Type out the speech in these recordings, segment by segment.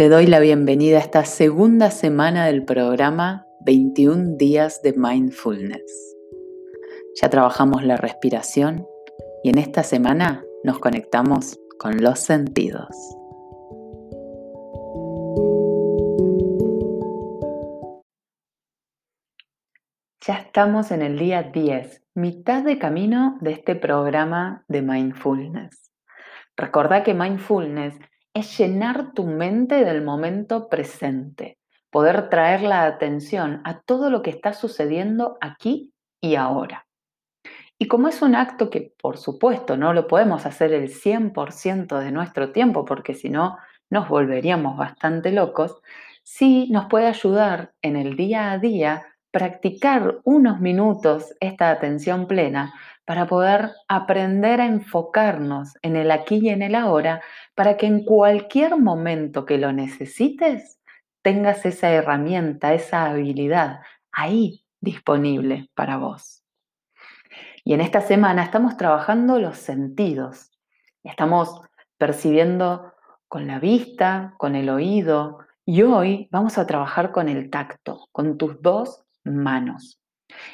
Te doy la bienvenida a esta segunda semana del programa 21 días de mindfulness. Ya trabajamos la respiración y en esta semana nos conectamos con los sentidos. Ya estamos en el día 10, mitad de camino de este programa de mindfulness. Recordá que mindfulness es llenar tu mente del momento presente, poder traer la atención a todo lo que está sucediendo aquí y ahora. Y como es un acto que, por supuesto, no lo podemos hacer el 100% de nuestro tiempo, porque si no, nos volveríamos bastante locos, sí nos puede ayudar en el día a día practicar unos minutos esta atención plena para poder aprender a enfocarnos en el aquí y en el ahora, para que en cualquier momento que lo necesites, tengas esa herramienta, esa habilidad ahí disponible para vos. Y en esta semana estamos trabajando los sentidos. Estamos percibiendo con la vista, con el oído, y hoy vamos a trabajar con el tacto, con tus dos manos.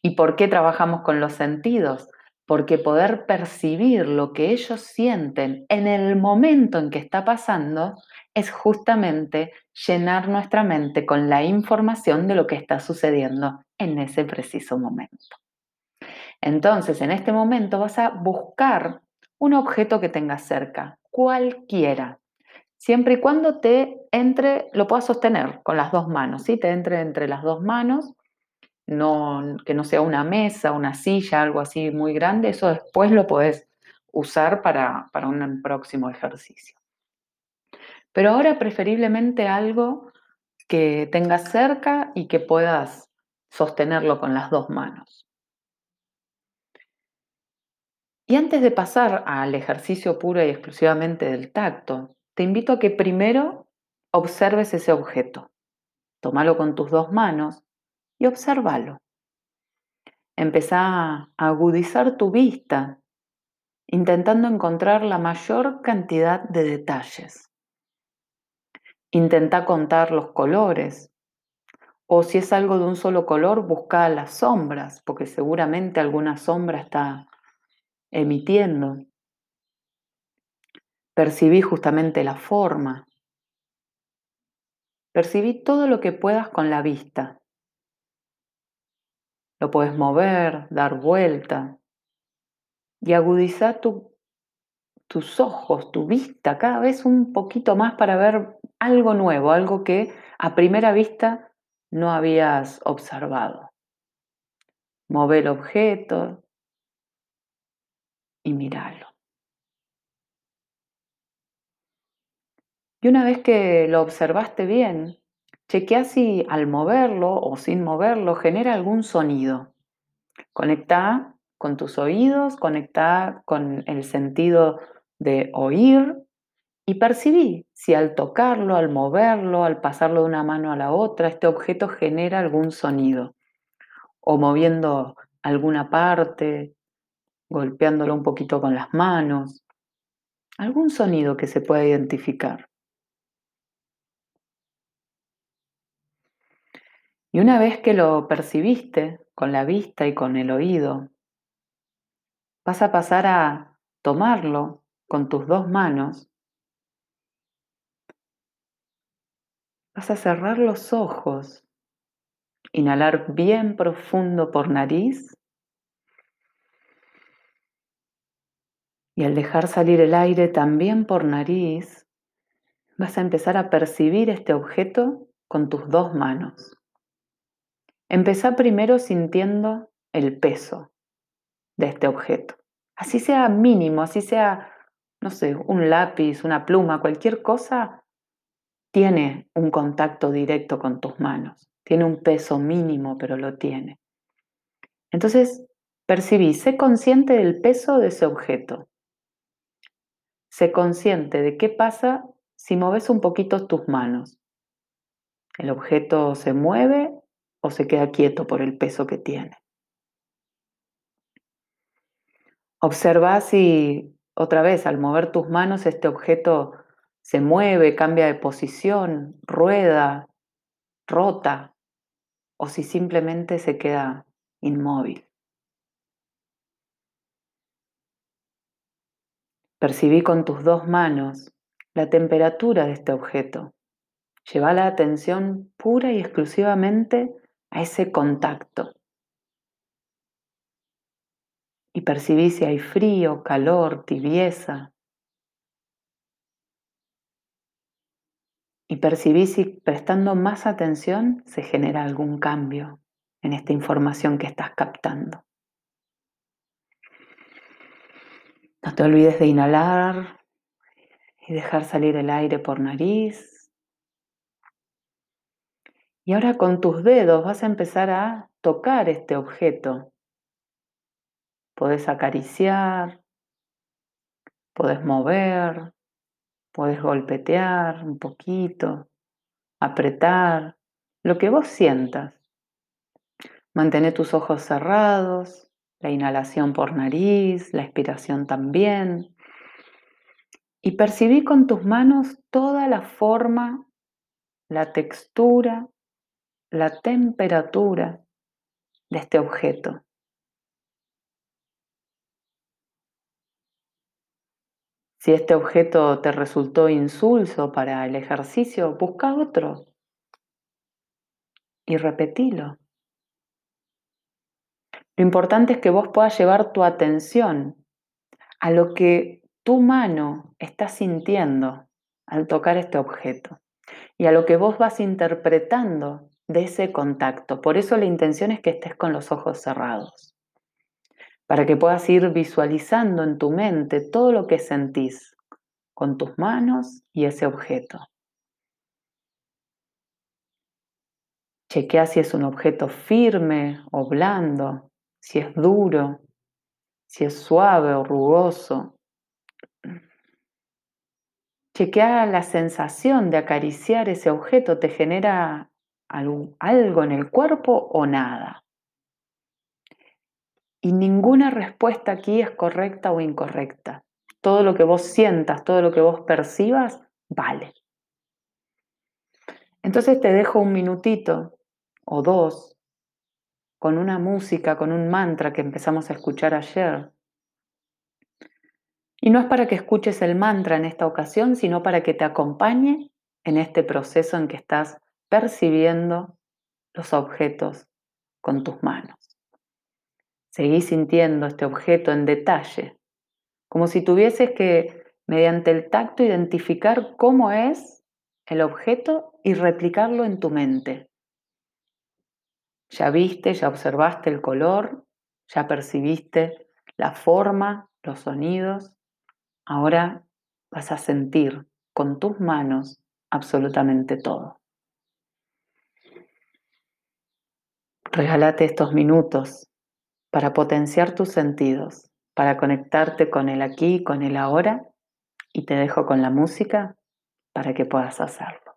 ¿Y por qué trabajamos con los sentidos? Porque poder percibir lo que ellos sienten en el momento en que está pasando es justamente llenar nuestra mente con la información de lo que está sucediendo en ese preciso momento. Entonces, en este momento vas a buscar un objeto que tengas cerca, cualquiera, siempre y cuando te entre, lo puedas sostener con las dos manos, ¿sí? Te entre entre las dos manos que no sea una mesa, una silla, algo así muy grande, eso después lo podés usar para, para un próximo ejercicio. Pero ahora preferiblemente algo que tengas cerca y que puedas sostenerlo con las dos manos. Y antes de pasar al ejercicio puro y exclusivamente del tacto, te invito a que primero observes ese objeto. Tómalo con tus dos manos y obsérvalo. Empezá a agudizar tu vista, intentando encontrar la mayor cantidad de detalles. Intenta contar los colores, o si es algo de un solo color, busca las sombras, porque seguramente alguna sombra está emitiendo. Percibí justamente la forma. Percibí todo lo que puedas con la vista. Lo puedes mover, dar vuelta y agudizar tus ojos, tu vista cada vez un poquito más para ver algo nuevo, algo que a primera vista no habías observado. Mover el objeto y mirarlo. Y una vez que lo observaste bien, Chequea si al moverlo o sin moverlo genera algún sonido. Conecta con tus oídos, conecta con el sentido de oír y percibí si al tocarlo, al moverlo, al pasarlo de una mano a la otra, este objeto genera algún sonido. O moviendo alguna parte, golpeándolo un poquito con las manos. Algún sonido que se pueda identificar. Y una vez que lo percibiste con la vista y con el oído, vas a pasar a tomarlo con tus dos manos. Vas a cerrar los ojos, inhalar bien profundo por nariz y al dejar salir el aire también por nariz, vas a empezar a percibir este objeto con tus dos manos. Empezá primero sintiendo el peso de este objeto. Así sea mínimo, así sea, no sé, un lápiz, una pluma, cualquier cosa, tiene un contacto directo con tus manos. Tiene un peso mínimo, pero lo tiene. Entonces, percibí, sé consciente del peso de ese objeto. Sé consciente de qué pasa si moves un poquito tus manos. El objeto se mueve o se queda quieto por el peso que tiene. Observa si otra vez al mover tus manos este objeto se mueve, cambia de posición, rueda, rota, o si simplemente se queda inmóvil. Percibí con tus dos manos la temperatura de este objeto. Lleva la atención pura y exclusivamente a ese contacto. Y percibí si hay frío, calor, tibieza. Y percibí si prestando más atención se genera algún cambio en esta información que estás captando. No te olvides de inhalar y dejar salir el aire por nariz. Y ahora con tus dedos vas a empezar a tocar este objeto. Podés acariciar, podés mover, podés golpetear un poquito, apretar, lo que vos sientas. Mantén tus ojos cerrados, la inhalación por nariz, la expiración también. Y percibí con tus manos toda la forma, la textura, la temperatura de este objeto. Si este objeto te resultó insulso para el ejercicio, busca otro y repetilo. Lo importante es que vos puedas llevar tu atención a lo que tu mano está sintiendo al tocar este objeto y a lo que vos vas interpretando de ese contacto. Por eso la intención es que estés con los ojos cerrados, para que puedas ir visualizando en tu mente todo lo que sentís con tus manos y ese objeto. Chequea si es un objeto firme o blando, si es duro, si es suave o rugoso. Chequea la sensación de acariciar ese objeto, ¿te genera algo en el cuerpo o nada? Y ninguna respuesta aquí es correcta o incorrecta. Todo lo que vos sientas, todo lo que vos percibas, vale. Entonces te dejo un minutito o dos con una música, con un mantra que empezamos a escuchar ayer. Y no es para que escuches el mantra en esta ocasión, sino para que te acompañe en este proceso en que estás percibiendo los objetos con tus manos. Seguí sintiendo este objeto en detalle, como si tuvieses que, mediante el tacto, identificar cómo es el objeto y replicarlo en tu mente. Ya viste, ya observaste el color, ya percibiste la forma, los sonidos. Ahora vas a sentir con tus manos absolutamente todo. Regálate estos minutos para potenciar tus sentidos, para conectarte con el aquí, con el ahora, y te dejo con la música para que puedas hacerlo.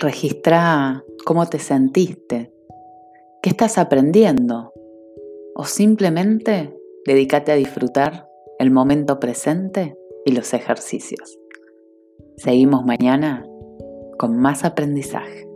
Registra cómo te sentiste, qué estás aprendiendo o simplemente dedícate a disfrutar el momento presente y los ejercicios. Seguimos mañana con más aprendizaje.